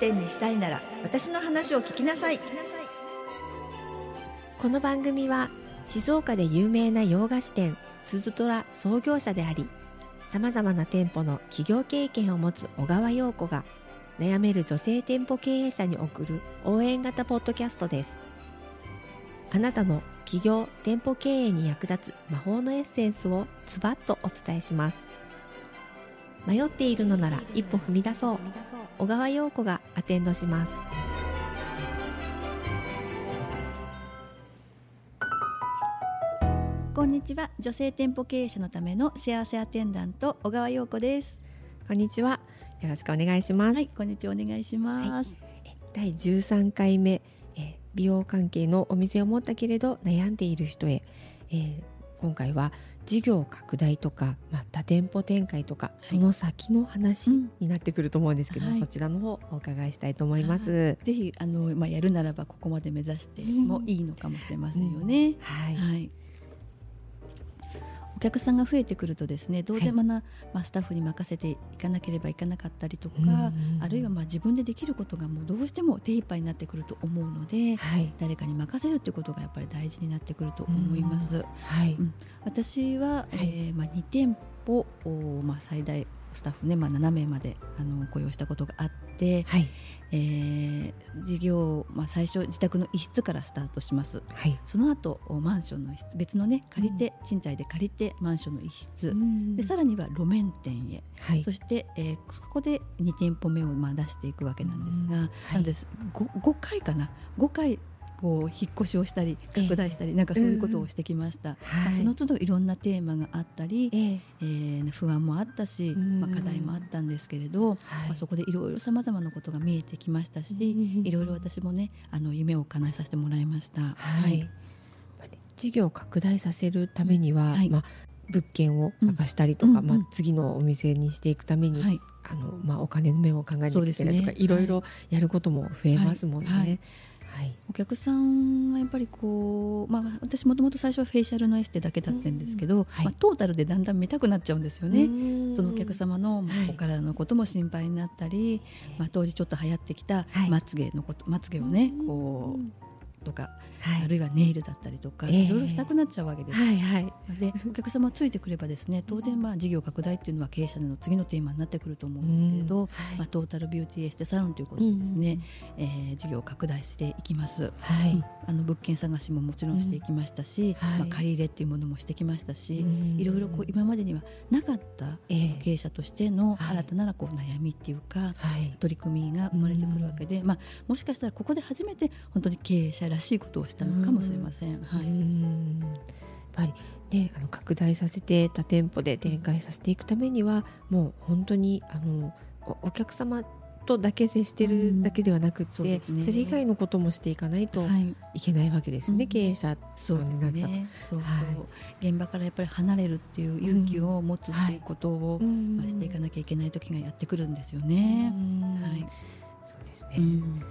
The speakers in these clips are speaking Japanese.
繁盛店にしたいなら私の話を聞きなさいこの番組は静岡で有名な洋菓子店スズトラ創業者でありさまざまな店舗の企業経験を持つ小川陽子が悩める女性店舗経営者に送る応援型ポッドキャストですあなたの企業店舗経営に役立つ魔法のエッセンスをズバッとお伝えします迷っているのなら一歩踏み出そう。小川陽子がアテンドします。こんにちは。女性店舗経営者のための幸せアテンダント小川陽子です。こんにちは。よろしくお願いします、はいこんにちは。お願いします、第13回目、えー美容関係のお店を持ったけれど悩んでいる人へ、えー今回は事業拡大とか、まあ、多店舗展開とか、いその先の話うんになってくると思うんですけど、はいそちらの方お伺いしたいと思います。ぜひあのまあやるならばここまで目指してもいいのかもしれませんよね。はい、はい。お客さんが増えてくるとですね、どうでもな、まあスタッフに任せていかなければいけなかったりとか、うんうんあるいはまあ自分でできることがもうどうしても手一杯になってくると思うので、はい、誰かに任せるっていうことがやっぱり大事になってくると思います。はい、うん。私は、えーまあ2店舗おまあ最大スタッフねまあ7名まであの雇用したことがあって、はい、えー事業まあ最初自宅の一室からスタートします。はい、その後マンションの一室別のね借りて、賃貸で借りてマンションの一室、でさらには路面店へ、はい。そ、して、えーそこで2店舗目をまあ出していくわけなんですが、うん。はい。なんです。5, 5回かな。5回こう引っ越しをしたりええ。拡大したり、なんかそういうことをしてきました、まあその都度いろんなテーマがあったり、えーえー不安もあったし、うん。まあ、課題もあったんですけれど、はい。まあ、そこでいろいろさまざまなことが見えてきましたし、うんいろいろ私もねあの夢を叶えさせてもらいました。はい、事業を拡大させるためには、はい。まあ物件を探したりとか、うんうんうん。まあ次のお店にしていくために、はい。あのまあお金の面を考えなきゃいけないとか、い。ろいろやることも増えますもんね。はい。はいはいお客さんがやっぱりこう、まあ、私もともと最初はフェイシャルのエステだけだったんですけど、はい。まあ、トータルでだんだん見たくなっちゃうんですよね。ねそのお客様のまあはい。お体のことも心配になったり、まあ、当時ちょっと流行ってきたはい。まつげのこと、まつげをねこうとか、はい。あるいはネイルだったりとか、ええ。いろいろしたくなっちゃうわけです。はいはい。でお客様ついてくればですね当然まあ事業拡大っていうのは経営者の次のテーマになってくると思うんですけれど、うん。はい。まあ、トータルビューティーエステサロンということでですね、えー事業を拡大していきます。はい、うん。あの物件探しももちろんしていきましたし、うん。はい。まあ、借り入れっていうものもしてきましたし、うん。いろいろこう今までにはなかったええ。経営者としてのはい。新たなこう悩みっていうか、はい。取り組みが生まれてくるわけで、まあ、もしかしたらここで初めて本当に経営者らしいことをしたのかもしれません。はういん。やっぱりねあの拡大させて多店舗で展開させていくためにはもう本当にあのおお客様とだけ接してるだけではなくって、そうですね。それ以外のこともしていかないとはい。いけないわけですよね、うん。経営者そうですになった。らね。そうはい。現場からやっぱり離れるっていう勇気を持つっていうことを、うん。まあ、していかなきゃいけない時がやってくるんですよね。うん。はい。そうですね、うん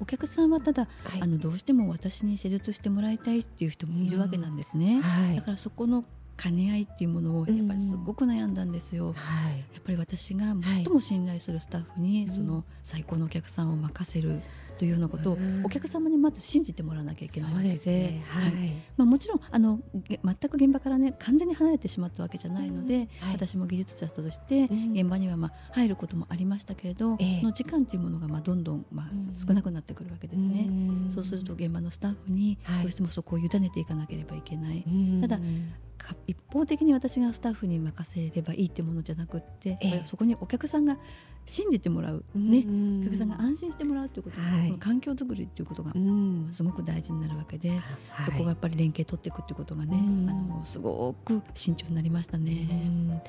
お客さんはただ、はい。あのどうしても私に施術してもらいたいっていう人もいるわけなんですね。はい。だからそこの兼ね合いっていうものをやっぱりすごく悩んだんですよ。はい。やっぱり私が最も信頼するスタッフに、うん。その最高のお客さんを任せるというようなことを、うん。お客様にまず信じてもらわなきゃいけないわけではい。まあ、もちろんあのげ全く現場からね完全に離れてしまったわけじゃないので、うん。はい。私も技術者としてうん。現場にはまあ入ることもありましたけれど、ええ。その時間というものがまあどんどんまあうん。少なくなってくるわけですね。ん。そうすると現場のスタッフにはい。どうしてもそこを委ねていかなければいけない、うん。ただか一方的に私がスタッフに任せればいいってものじゃなくって、えそこにお客さんが信じてもらう、ねうんお客さんが安心してもらうということ、はい。環境づくりっていうことがうん。すごく大事になるわけで、はい。そこがやっぱり連携取っていくっていうことがね、うん。あのすごく慎重になりましたね。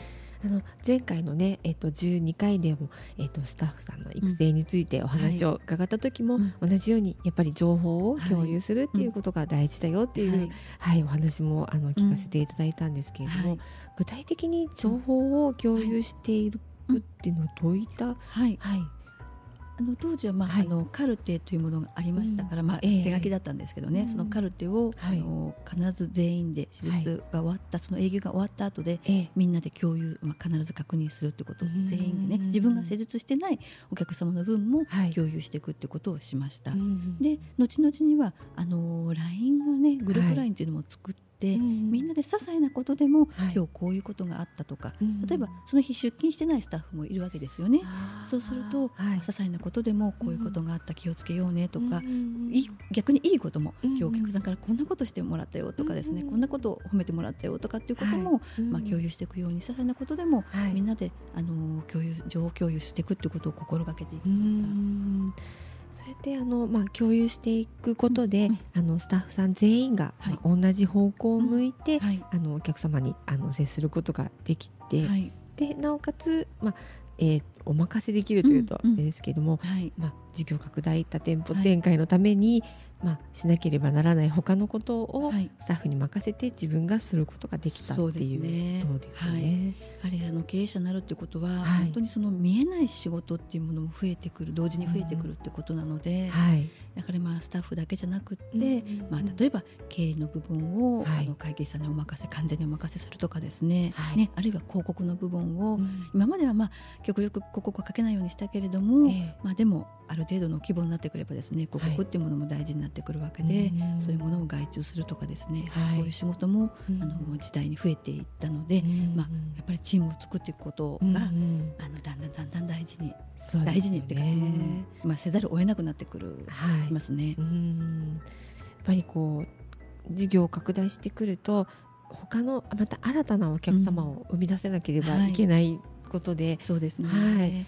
あの前回のね、えっと12回でも、えっとスタッフさんの育成についてお話を伺った時も、うん。同じようにやっぱり情報を共有するっていうことが大事だよっていう、はい。はい。お話もあの聞かせていただいたんですけれども、はい。具体的に情報を共有していくっていうのはどういった、はい。はいあの当時は、まあ、はい。あのカルテというものがありましたから、まあ、ええ。手書きだったんですけどね、うん。そのカルテを、はい。あの必ず全員で手術が終わった、その営業が終わった後でええ。みんなで共有、まあ、必ず確認するということをうん。全員でね。自分が施術してないお客様の分もはい。共有していくってことをしました。うんで後々にはあの LINE がねグループ LINE っていうのも作って、うん。みんなで些細なことでも、はい。今日こういうことがあったとかうん。例えばその日出勤してないスタッフもいるわけですよね。そうすると、はい。些細なことでもこういうことがあった気をつけようねとか、逆にいいことも、うん今日お客さんからこんなことしてもらったよとかですね、うんこんなことを褒めてもらったよとかっていうことも、うんまあ、共有していくように些細なことでも、はい。みんなであの共有情報共有していくっていうことを心がけていきうました。んそうやってあの、まあ、共有していくことで、うんあのスタッフさん全員が、はい。まあ同じ方向を向いて、はい。あのお客様にあの接することができて、はい。でなおかつ、まあえーお任せできるというとあうんうん。れですけれども、はい。まあ、事業拡大多店舗はい展開のために、まあ、しなければならない他のことをはい。スタッフに任せて自分がすることができたっていうね。ことですよね。やはりあの経営者になるってことは、はい。本当にその見えない仕事っていうものも増えてくる同時に増えてくるってことなので、はい。だからまあスタッフだけじゃなくって、うんまあ、例えば経理の部分を、はい。あの会計士さんにお任せ完全にお任せするとかですね,、はい。ねあるいは広告の部分を、うん。今まではまあ極力広告をかけないようにしたけれども、ええ。まあ、でもある程度の規模になってくればですね広はい。告っていうものも大事になってくるわけで、うん。そういうものを外注するとかですね、はい。そういう仕事も、うん。あの時代に増えていったので、うんまあ、やっぱりチームを作っていくことが、うんうん。あのだんだんだんだん大事に、ね。大事にっていうか、ねまあ、せざるを得なくなってくる、はい。いますね。うん。やっぱりこう事業を拡大してくると他のまた新たなお客様を生み出せなければいけないことで、そうですね、はい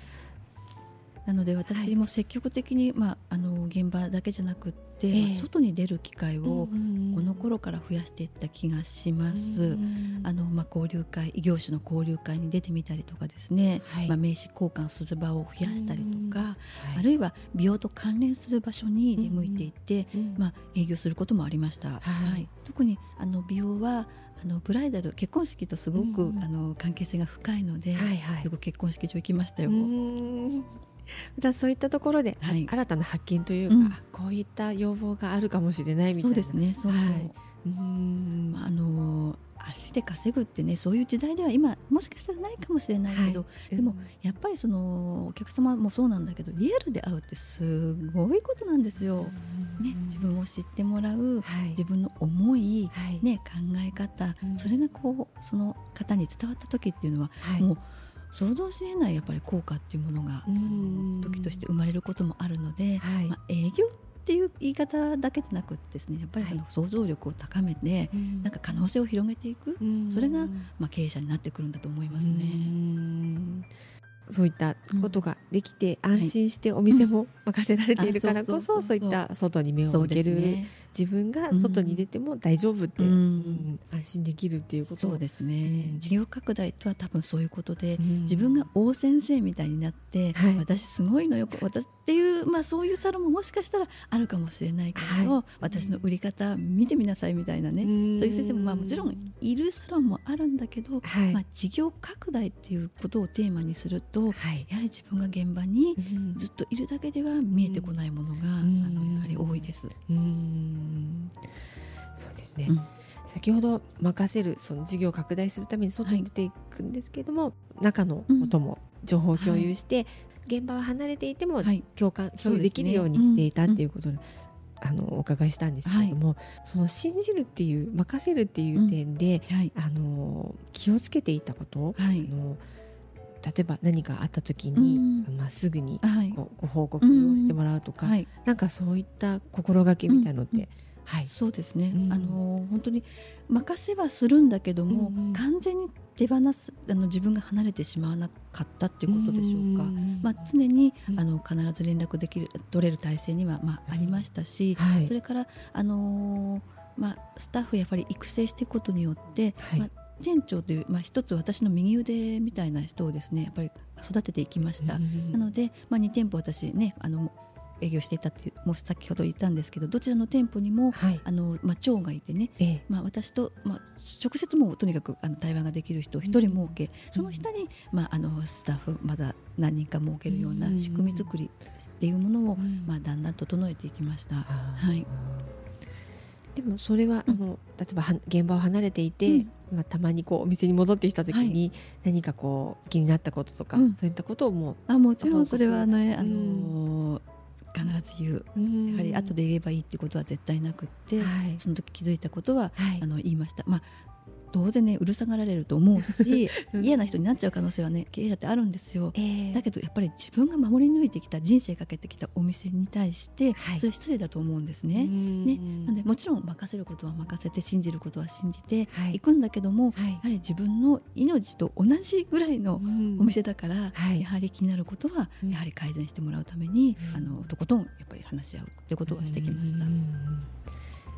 なので私も積極的に、まあ、あの現場だけじゃなくって、ええ。まあ外に出る機会をうんこの頃から増やしていった気がします。うんあのまあ、交流会異業種の交流会に出てみたりとかですね、はい。まあ、名刺交換する場を増やしたりとか、はい。あるいは美容と関連する場所に出向いていって、うんまあ、営業することもありました、はい。特にあの美容はあのブライダル結婚式とすごく、うんあの関係性が深いので、はいはい。よく結婚式場行きましたよ。う んまたそういったところで、はい。新たな発見というか、うん。あこういった要望があるかもしれないみたいな。そうですねそう、はい。うん。まああの足で稼ぐってねそういう時代では今もしかしたらないかもしれないけど、はい。でもやっぱりそのお客様もそうなんだけどリアルで会うってすごいことなんですよ。ね、自分を知ってもらうはい。自分の思い、はい。ね、考え方、うん。それがこうその方に伝わった時っていうのは、はい。もう想像しえないやっぱり効果っていうものがうん。時として生まれることもあるので、はい。まあ、営業っていう言い方だけでなくってですねやっぱりあの想像力を高めて、うん。なんか可能性を広げていく、うん。それがまあ、経営者になってくるんだと思いますね。うんそういったことができて、ん。安心してお店も任せられているからこあそうそういった外に目を向ける、自分が外に出ても大丈夫って、安心できるっていうこと。そうですね、うん。事業拡大とは多分そういうことで、うん。自分が大先生みたいになって、はい。私すごいのよ私っていう、まあ、そういうサロンももしかしたらあるかもしれないけど、はい。私の売り方見てみなさいみたいなね、うん。そういう先生もまあもちろんいるサロンもあるんだけど、はい、まあ、事業拡大っていうことをテーマにするとはい。やはり自分が現場にうん。ずっといるだけでは見えてこないものが、ん。あのやはり多いです。うん。そうですね、うん。先ほど任せるその事業を拡大するために外に出ていくんですけれども、中のことも情報を共有して、現場は離れていてもはい。共感、そうですね共有できるようにしていたっていうことで、あのお伺いしたんですけれども、その信じるっていう任せるっていう点で、はい。あの気をつけていたこと、はい。あの例えば何かあった時に、うん。まあ、すぐにはい。ごご報告をしてもらうとか、はい。なんかそういった心がけみたいのって、うんうん。はい、そうですね、うん。あの本当に任せはするんだけども、うんうん。完全に手放すあの自分が離れてしまわなかったっていうことでしょうか。んまあ、常にうん。あの必ず連絡できる取れる体制には、まあ、ありましたし、はい。それから、あのーまあ、スタッフやっぱり育成していくことによって、はい。まあ、店長という、まあ、一つ私の右腕みたいな人をですねやっぱり育てていきました。なので、まあ、2店舗私ねあの営業していたってもう先ほど言ったんですけどどちらの店舗にも、はい。あのまあ、長がいてね、ええ。まあ、私と、まあ、直接もうとにかくあの対話ができる人を一人設け、その下に、まあ、あのスタッフまだ何人か設けるような仕組み作りっていうものを、うん。まあ、だんだん整えていきました。あー。はい。でもそれは、あの例えばは現場を離れていて、うんまあ、たまにこうお店に戻ってきた時に、何かこう気になったこととか、うん。そういったことをもあもちろんそれはね、うんあの必ず言うう、うん。やはり後で言えばいいってことは絶対なくって、はい。その時気づいたことははい。あの言いました。まあ当然ねうるさがられると思うし うん。嫌な人になっちゃう可能性はね経営者ってあるんですよ。ええ。だけどやっぱり自分が守り抜いてきた人生かけてきたお店に対して、はい。それは失礼だと思うんですね。ね。なんでもちろん任せることは任せて信じることは信じてはい。いくんだけども、はい。やはり自分の命と同じぐらいのお店だから、はい。やはり気になることはうん。やはり改善してもらうために、うん。あのとことんやっぱり話し合うということはしてきました。うん。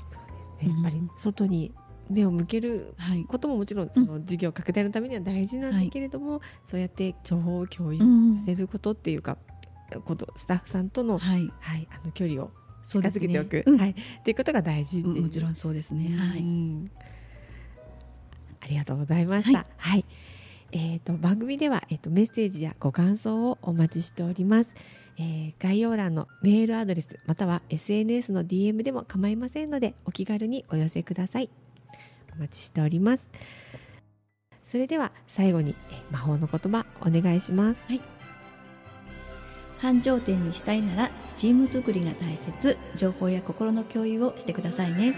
そうですね。やっぱり外に目を向けるはい、ことももちろんその事業拡大のためには大事なんだけれども、そうやって情報を共有うんさせることっていうか、ことスタッフさんとの、はい、はい、あの距離を近づけておく、うん。はい、っていうことが大事もちろんそうですね。はうい、んありがとうございました。ははい。い、えっ、と番組ではえっ、とメッセージやご感想をお待ちしております。えー概要欄のメールアドレスまたは SNS の DM でも構いませんのでお気軽にお寄せください。お待ちしております。それでは最後にえー魔法の言葉お願いします。繁盛店にしたいならチーム作りが大切情報や心の共有をしてくださいね。